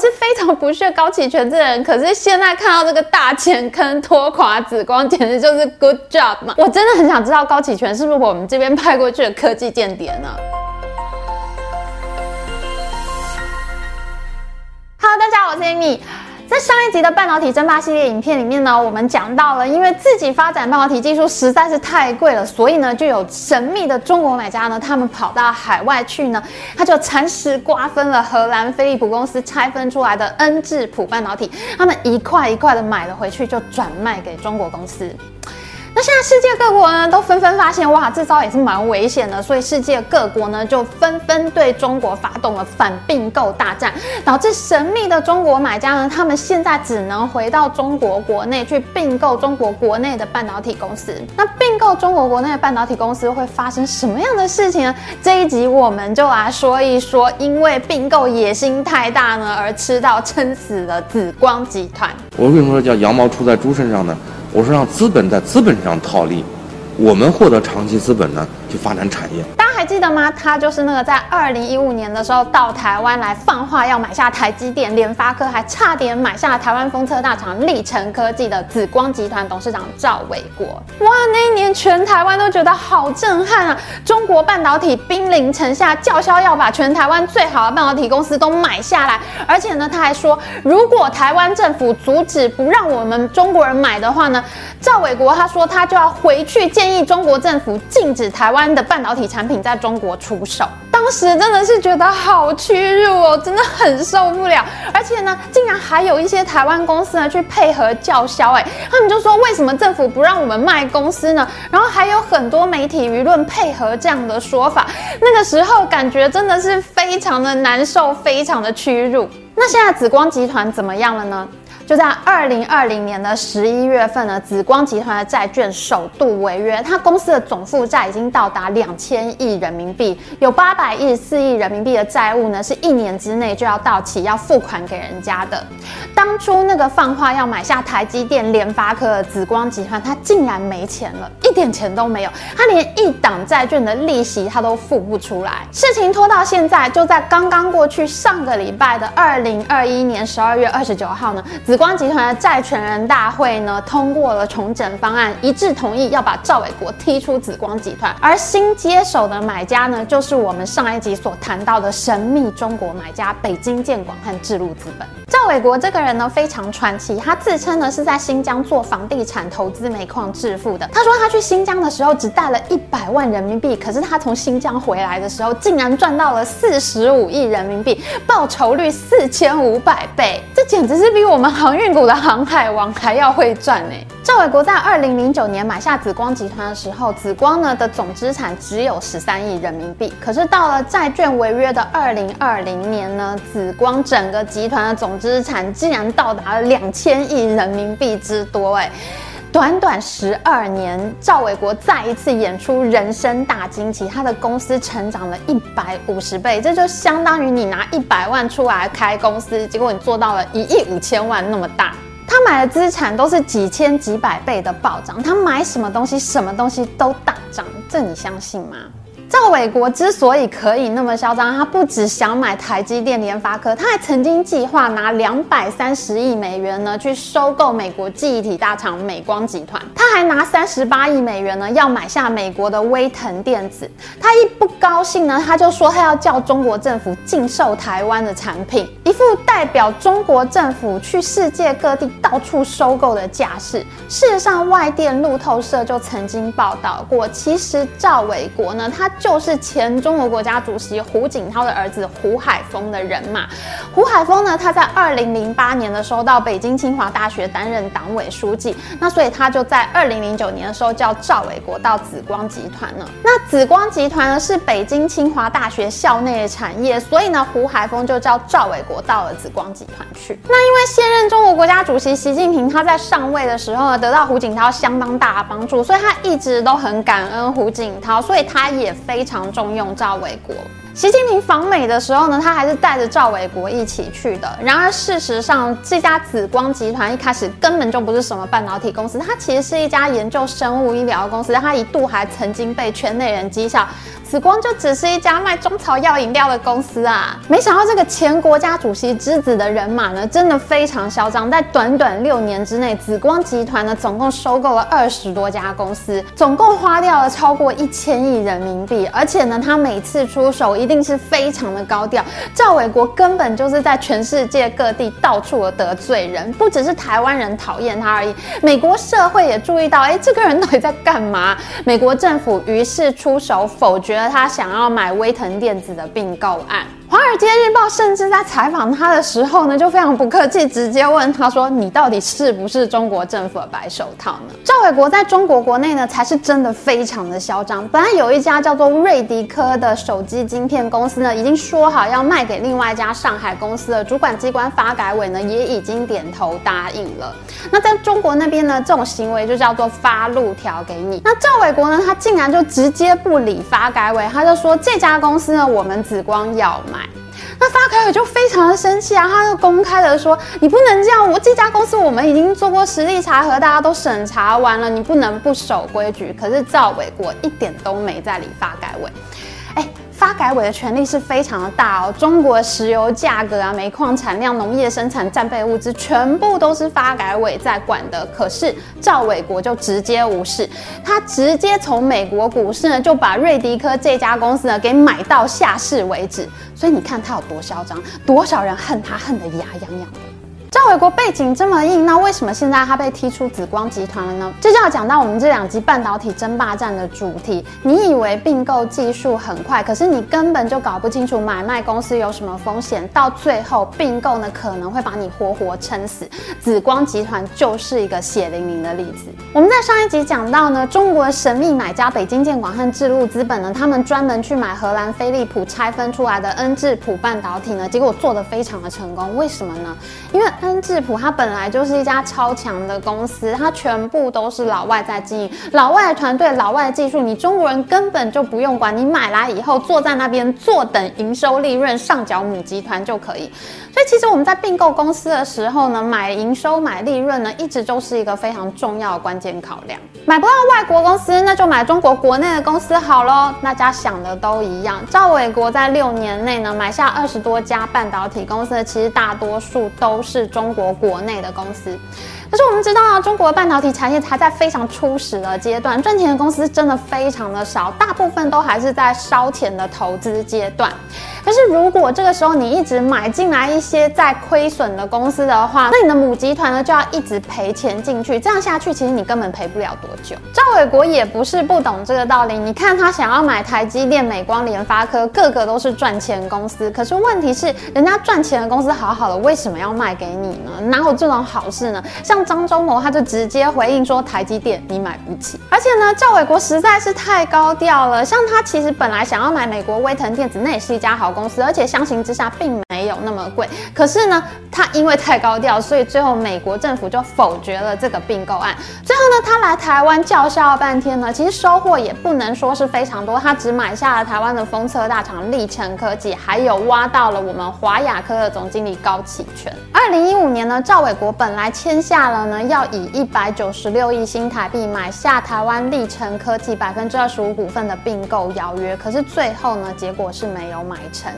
是非常不屑高启全这人，可是现在看到这个大前坑拖垮紫光，简直就是 good job 嘛！我真的很想知道高启全是不是我们这边派过去的科技间谍呢？Hello，大家好，我是 Amy。在上一集的半导体争霸系列影片里面呢，我们讲到了，因为自己发展半导体技术实在是太贵了，所以呢，就有神秘的中国买家呢，他们跑到海外去呢，他就蚕食瓜分了荷兰飞利浦公司拆分出来的恩智浦半导体，他们一块一块的买了回去，就转卖给中国公司。现在世界各国呢都纷纷发现，哇，这招也是蛮危险的，所以世界各国呢就纷纷对中国发动了反并购大战，导致神秘的中国买家呢，他们现在只能回到中国国内去并购中国国内的半导体公司。那并购中国国内的半导体公司会发生什么样的事情呢？这一集我们就来说一说，因为并购野心太大呢，而吃到撑死的紫光集团。我为什么说叫羊毛出在猪身上呢？我说让资本在资本上套利，我们获得长期资本呢，去发展产业。大家还记得吗？他就是那个在二零一五年的时候到台湾来放话要买下台积电、联发科，还差点买下台湾封测大厂立成科技的紫光集团董事长赵伟国。哇，那一年全台湾都觉得好震撼啊！中国半导体兵临城下，叫嚣要把全台湾最好的半导体公司都买下来。而且呢，他还说，如果台湾政府阻止不让我们中国人买的话呢，赵伟国他说他就要回去建议中国政府禁止台湾的半导体产品在。中国出售，当时真的是觉得好屈辱哦，真的很受不了。而且呢，竟然还有一些台湾公司呢去配合叫嚣，哎，他们就说为什么政府不让我们卖公司呢？然后还有很多媒体舆论配合这样的说法。那个时候感觉真的是非常的难受，非常的屈辱。那现在紫光集团怎么样了呢？就在二零二零年的十一月份呢，紫光集团的债券首度违约，它公司的总负债已经到达两千亿人民币，有八百一十四亿人民币的债务呢，是一年之内就要到期，要付款给人家的。当初那个放话要买下台积电、联发科的紫光集团，它竟然没钱了，一点钱都没有，它连一档债券的利息它都付不出来。事情拖到现在，就在刚刚过去上个礼拜的二零二一年十二月二十九号呢，紫光集团的债权人大会呢通过了重整方案，一致同意要把赵伟国踢出紫光集团，而新接手的买家呢，就是我们上一集所谈到的神秘中国买家北京建广和智路资本。赵伟国这个人呢非常传奇，他自称呢是在新疆做房地产投资煤矿致富的。他说他去新疆的时候只带了一百万人民币，可是他从新疆回来的时候竟然赚到了四十五亿人民币，报酬率四千五百倍，这简直是比我们好航运股的航海王还要会赚呢。赵伟国在二零零九年买下紫光集团的时候，紫光呢的总资产只有十三亿人民币，可是到了债券违约的二零二零年呢，紫光整个集团的总资产竟然到达了两千亿人民币之多，哎，短短十二年，赵伟国再一次演出人生大惊奇，他的公司成长了一百五十倍，这就相当于你拿一百万出来开公司，结果你做到了一亿五千万那么大。他买的资产都是几千几百倍的暴涨，他买什么东西，什么东西都大涨，这你相信吗？赵伟国之所以可以那么嚣张，他不只想买台积电、联发科，他还曾经计划拿两百三十亿美元呢去收购美国记忆体大厂美光集团，他还拿三十八亿美元呢要买下美国的威腾电子。他一不高兴呢，他就说他要叫中国政府禁售台湾的产品，一副代表中国政府去世界各地到处收购的架势。事实上，外电路透社就曾经报道过，其实赵伟国呢，他。就是前中国国家主席胡锦涛的儿子胡海峰的人马。胡海峰呢，他在二零零八年的时候到北京清华大学担任党委书记，那所以他就在二零零九年的时候叫赵伟国到紫光集团了。那紫光集团呢是北京清华大学校内的产业，所以呢胡海峰就叫赵伟国到了紫光集团去。那因为现任中国国家主席习近平他在上位的时候呢，得到胡锦涛相当大的帮助，所以他一直都很感恩胡锦涛，所以他也。非常重用赵伟国。习近平访美的时候呢，他还是带着赵伟国一起去的。然而事实上，这家紫光集团一开始根本就不是什么半导体公司，它其实是一家研究生物医疗公司。它一度还曾经被圈内人讥笑。紫光就只是一家卖中草药饮料的公司啊！没想到这个前国家主席之子的人马呢，真的非常嚣张。在短短六年之内，紫光集团呢，总共收购了二十多家公司，总共花掉了超过一千亿人民币。而且呢，他每次出手一定是非常的高调。赵伟国根本就是在全世界各地到处的得罪人，不只是台湾人讨厌他而已，美国社会也注意到，哎，这个人到底在干嘛？美国政府于是出手否决了。他想要买威腾电子的并购案。华尔街日报甚至在采访他的时候呢，就非常不客气，直接问他说：“你到底是不是中国政府的白手套呢？”赵伟国在中国国内呢，才是真的非常的嚣张。本来有一家叫做瑞迪科的手机晶片公司呢，已经说好要卖给另外一家上海公司的主管机关发改委呢，也已经点头答应了。那在中国那边呢，这种行为就叫做发路条给你。那赵伟国呢，他竟然就直接不理发改委，他就说这家公司呢，我们紫光要买。那发改委就非常的生气啊，他就公开的说，你不能这样，我这家公司我们已经做过实力查核，大家都审查完了，你不能不守规矩。可是赵伟国一点都没在理发改委，哎。发改委的权力是非常的大哦，中国石油价格啊、煤矿产量、农业生产、战备物资，全部都是发改委在管的。可是赵伟国就直接无视，他直接从美国股市呢就把瑞迪科这家公司呢给买到下市为止。所以你看他有多嚣张，多少人恨他恨得牙痒痒的。赵伟国背景这么硬，那为什么现在他被踢出紫光集团了呢？这就要讲到我们这两集半导体争霸战的主题。你以为并购技术很快，可是你根本就搞不清楚买卖公司有什么风险，到最后并购呢可能会把你活活撑死。紫光集团就是一个血淋淋的例子。我们在上一集讲到呢，中国神秘买家北京建广和智路资本呢，他们专门去买荷兰飞利浦拆分出来的恩智浦半导体呢，结果做得非常的成功。为什么呢？因为恩智浦它本来就是一家超强的公司，它全部都是老外在经营，老外的团队、老外的技术，你中国人根本就不用管，你买来以后坐在那边坐等营收利润上缴母集团就可以。所以其实我们在并购公司的时候呢，买营收、买利润呢，一直都是一个非常重要的关键考量。买不到外国公司，那就买中国国内的公司好喽。大家想的都一样。赵伟国在六年内呢，买下二十多家半导体公司，其实大多数都是中国国内的公司。可是我们知道啊，中国的半导体产业还在非常初始的阶段，赚钱的公司真的非常的少，大部分都还是在烧钱的投资阶段。可是如果这个时候你一直买进来一些在亏损的公司的话，那你的母集团呢就要一直赔钱进去，这样下去其实你根本赔不了多久。赵伟国也不是不懂这个道理，你看他想要买台积电、美光、联发科，个个都是赚钱公司。可是问题是，人家赚钱的公司好好的，为什么要卖给你呢？哪有这种好事呢？像张忠谋他就直接回应说：“台积电你买不起。”而且呢，赵伟国实在是太高调了。像他其实本来想要买美国威腾电子，那也是一家好公司，而且相形之下并没有那么贵。可是呢，他因为太高调，所以最后美国政府就否决了这个并购案。最后呢，他来台湾叫嚣了半天呢，其实收获也不能说是非常多。他只买下了台湾的封测大厂立成科技，还有挖到了我们华亚科的总经理高启全。二零一五年呢，赵伟国本来签下。了呢，要以一百九十六亿新台币买下台湾立成科技百分之二十五股份的并购邀约，可是最后呢，结果是没有买成。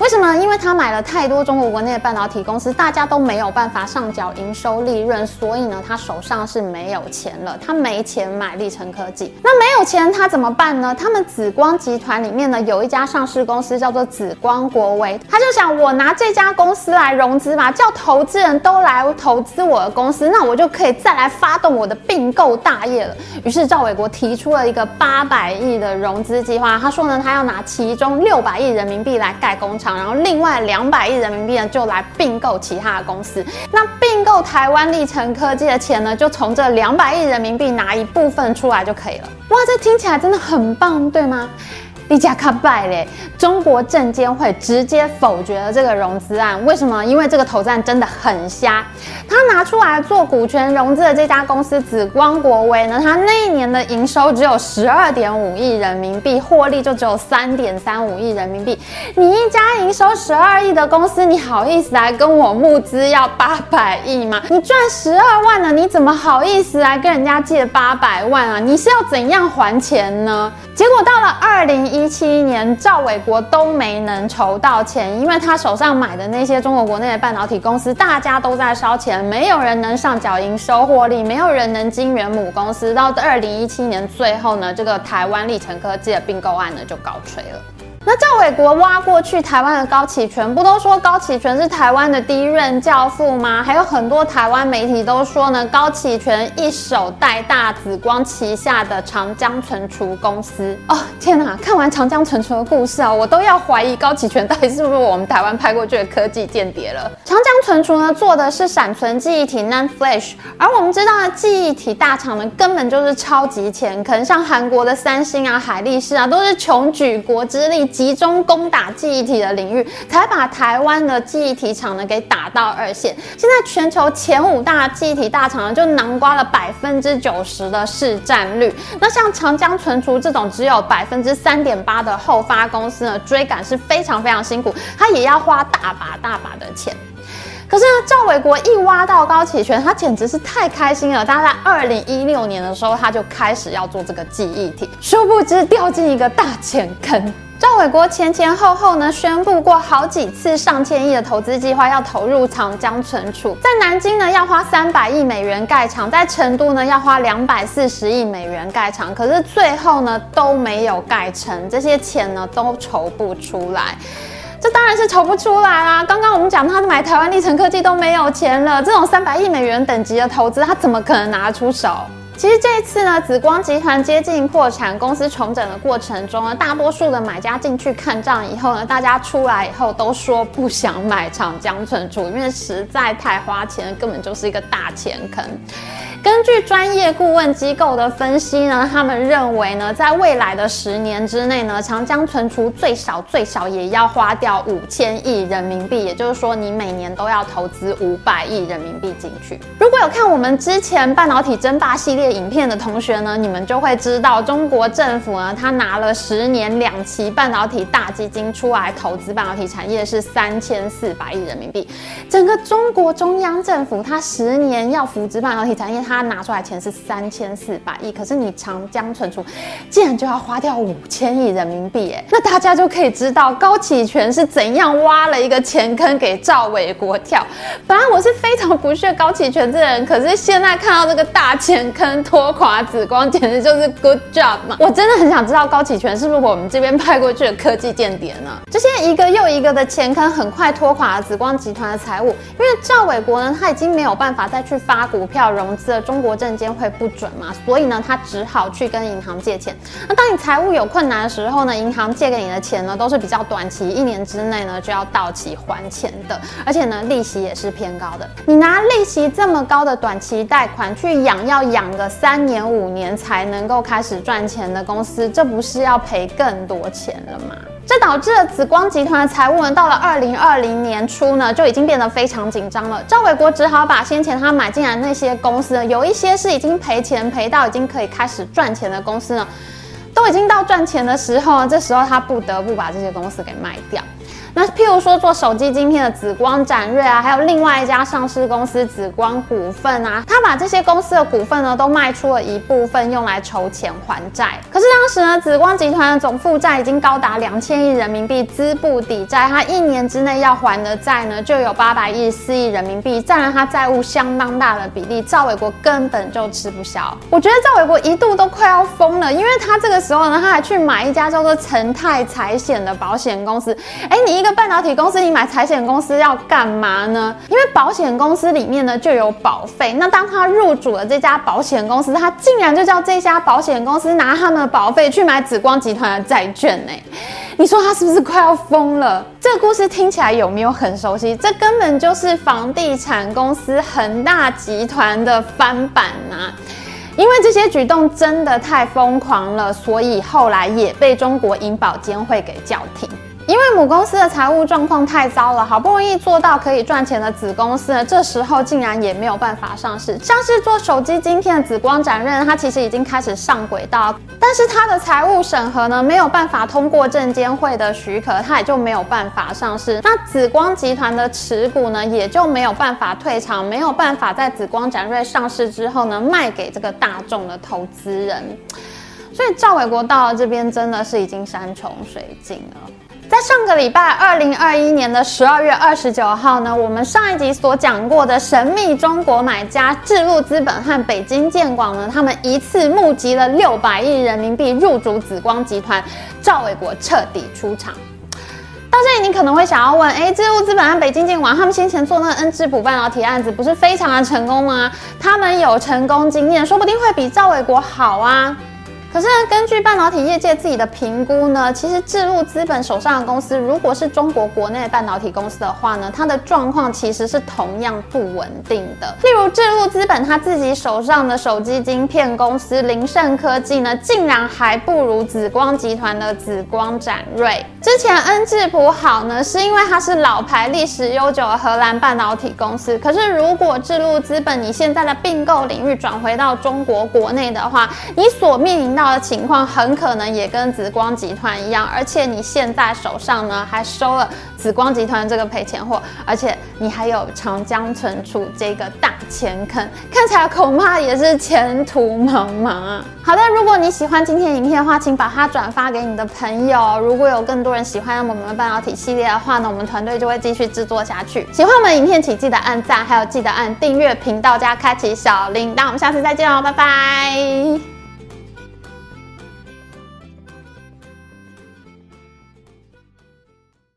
为什么？因为他买了太多中国国内的半导体公司，大家都没有办法上缴营收利润，所以呢，他手上是没有钱了，他没钱买立成科技。那没有钱，他怎么办呢？他们紫光集团里面呢，有一家上市公司叫做紫光国威，他就想，我拿这家公司来融资嘛，叫投资人都来投资我的公司，那我就可以再来发动我的并购大业了。于是赵伟国提出了一个八百亿的融资计划，他说呢，他要拿其中六百亿人民币来盖工厂。然后另外两百亿人民币呢，就来并购其他的公司。那并购台湾立成科技的钱呢，就从这两百亿人民币拿一部分出来就可以了。哇，这听起来真的很棒，对吗？利加卡拜嘞，中国证监会直接否决了这个融资案。为什么？因为这个投资案真的很瞎。他拿出来做股权融资的这家公司紫光国威呢，他那一年的营收只有十二点五亿人民币，获利就只有三点三五亿人民币。你一家营收十二亿的公司，你好意思来跟我募资要八百亿吗？你赚十二万了，你怎么好意思来跟人家借八百万啊？你是要怎样还钱呢？结果到了二零一七年，赵伟国都没能筹到钱，因为他手上买的那些中国国内的半导体公司，大家都在烧钱，没有人能上缴营收获利，没有人能经援母公司。到二零一七年最后呢，这个台湾立成科技的并购案呢就告吹了。那赵伟国挖过去台湾的高启全，不都说高启全是台湾的第一任教父吗？还有很多台湾媒体都说呢，高启全一手带大紫光旗下的长江存储公司。哦，天哪！看完长江存储的故事啊，我都要怀疑高启全到底是不是我们台湾派过去的科技间谍了。长江存储呢，做的是闪存记忆体 （NAND Flash），而我们知道的记忆体大厂呢，根本就是超级钱坑，像韩国的三星啊、海力士啊，都是穷举国之力。集中攻打记忆体的领域，才把台湾的记忆体厂呢给打到二线。现在全球前五大记忆体大厂呢，就囊括了百分之九十的市占率。那像长江存储这种只有百分之三点八的后发公司呢，追赶是非常非常辛苦，它也要花大把大把的钱。可是呢，赵伟国一挖到高启全，他简直是太开心了。他在二零一六年的时候，他就开始要做这个记忆体，殊不知掉进一个大钱坑。赵伟国前前后后呢宣布过好几次上千亿的投资计划要投入长江存储，在南京呢要花三百亿美元盖厂，在成都呢要花两百四十亿美元盖厂，可是最后呢都没有盖成，这些钱呢都筹不出来，这当然是筹不出来啦。刚刚我们讲他买台湾立成科技都没有钱了，这种三百亿美元等级的投资，他怎么可能拿得出手？其实这一次呢，紫光集团接近破产，公司重整的过程中呢，大多数的买家进去看账以后呢，大家出来以后都说不想买长江存储，因为实在太花钱，根本就是一个大钱坑。根据专业顾问机构的分析呢，他们认为呢，在未来的十年之内呢，长江存储最少最少也要花掉五千亿人民币，也就是说，你每年都要投资五百亿人民币进去。如果有看我们之前半导体争霸系列影片的同学呢，你们就会知道，中国政府呢，他拿了十年两期半导体大基金出来投资半导体产业是三千四百亿人民币。整个中国中央政府，他十年要扶植半导体产业，他他拿出来钱是三千四百亿，可是你长江存储竟然就要花掉五千亿人民币，哎，那大家就可以知道高启全是怎样挖了一个钱坑给赵伟国跳。本来我是非常不屑高启全这人，可是现在看到这个大钱坑拖垮紫光，简直就是 good job 嘛！我真的很想知道高启全是不是我们这边派过去的科技间谍呢？这些一个又一个的钱坑很快拖垮了紫光集团的财务，因为赵伟国呢他已经没有办法再去发股票融资了。中国证监会不准嘛，所以呢，他只好去跟银行借钱。那当你财务有困难的时候呢，银行借给你的钱呢，都是比较短期，一年之内呢就要到期还钱的，而且呢，利息也是偏高的。你拿利息这么高的短期贷款去养，要养个三年五年才能够开始赚钱的公司，这不是要赔更多钱了吗？这导致了紫光集团的财务呢，到了二零二零年初呢，就已经变得非常紧张了。赵伟国只好把先前他买进来那些公司呢，有一些是已经赔钱赔到已经可以开始赚钱的公司呢，都已经到赚钱的时候，这时候他不得不把这些公司给卖掉。那譬如说做手机晶片的紫光展锐啊，还有另外一家上市公司紫光股份啊，他把这些公司的股份呢都卖出了一部分，用来筹钱还债。可是当时呢，紫光集团的总负债已经高达两千亿人民币，资不抵债，他一年之内要还的债呢就有八百一十四亿人民币，占了他债务相当大的比例，赵伟国根本就吃不消。我觉得赵伟国一度都快要疯了，因为他这个时候呢，他还去买一家叫做成泰财险的保险公司。哎，你一个半导体公司，你买财险公司要干嘛呢？因为保险公司里面呢就有保费。那当他入主了这家保险公司，他竟然就叫这家保险公司拿他们的保费去买紫光集团的债券呢？你说他是不是快要疯了？这个故事听起来有没有很熟悉？这根本就是房地产公司恒大集团的翻版呐！因为这些举动真的太疯狂了，所以后来也被中国银保监会给叫停。因为母公司的财务状况太糟了，好不容易做到可以赚钱的子公司，这时候竟然也没有办法上市。像是做手机晶片的紫光展刃，它其实已经开始上轨道，但是它的财务审核呢，没有办法通过证监会的许可，它也就没有办法上市。那紫光集团的持股呢，也就没有办法退场，没有办法在紫光展锐上市之后呢，卖给这个大众的投资人。所以赵伟国到了这边，真的是已经山穷水尽了。在上个礼拜，二零二一年的十二月二十九号呢，我们上一集所讲过的神秘中国买家智路资本和北京建广呢，他们一次募集了六百亿人民币入主紫光集团，赵伟国彻底出场。到这里，你可能会想要问：哎，智路资本和北京建广他们先前做那个恩智浦半导体案子，不是非常的成功吗？他们有成功经验，说不定会比赵伟国好啊。可是根据半导体业界自己的评估呢，其实智路资本手上的公司，如果是中国国内半导体公司的话呢，它的状况其实是同样不稳定的。例如智路资本他自己手上的手机晶片公司凌盛科技呢，竟然还不如紫光集团的紫光展锐。之前恩智浦好呢，是因为它是老牌、历史悠久的荷兰半导体公司。可是如果智路资本你现在的并购领域转回到中国国内的话，你所面临到的情况很可能也跟紫光集团一样，而且你现在手上呢还收了紫光集团这个赔钱货，而且你还有长江存储这个大钱坑，看起来恐怕也是前途茫茫啊。好的，如果你喜欢今天影片的话，请把它转发给你的朋友。如果有更多人喜欢我们半导体系列的话呢，我们团队就会继续制作下去。喜欢我们影片，请记得按赞，还有记得按订阅频道加开启小铃铛。我们下次再见哦，拜拜。